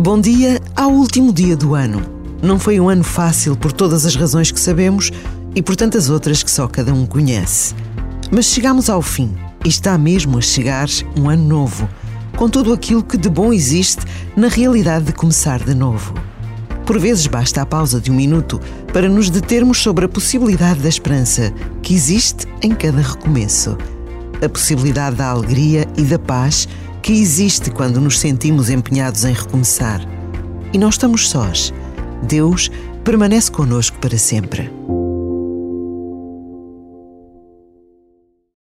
Bom dia ao último dia do ano. Não foi um ano fácil por todas as razões que sabemos e por tantas outras que só cada um conhece. Mas chegamos ao fim e está mesmo a chegar um ano novo, com tudo aquilo que de bom existe na realidade de começar de novo. Por vezes basta a pausa de um minuto para nos determos sobre a possibilidade da esperança que existe em cada recomeço. A possibilidade da alegria e da paz que existe quando nos sentimos empenhados em recomeçar. E não estamos sós. Deus permanece conosco para sempre.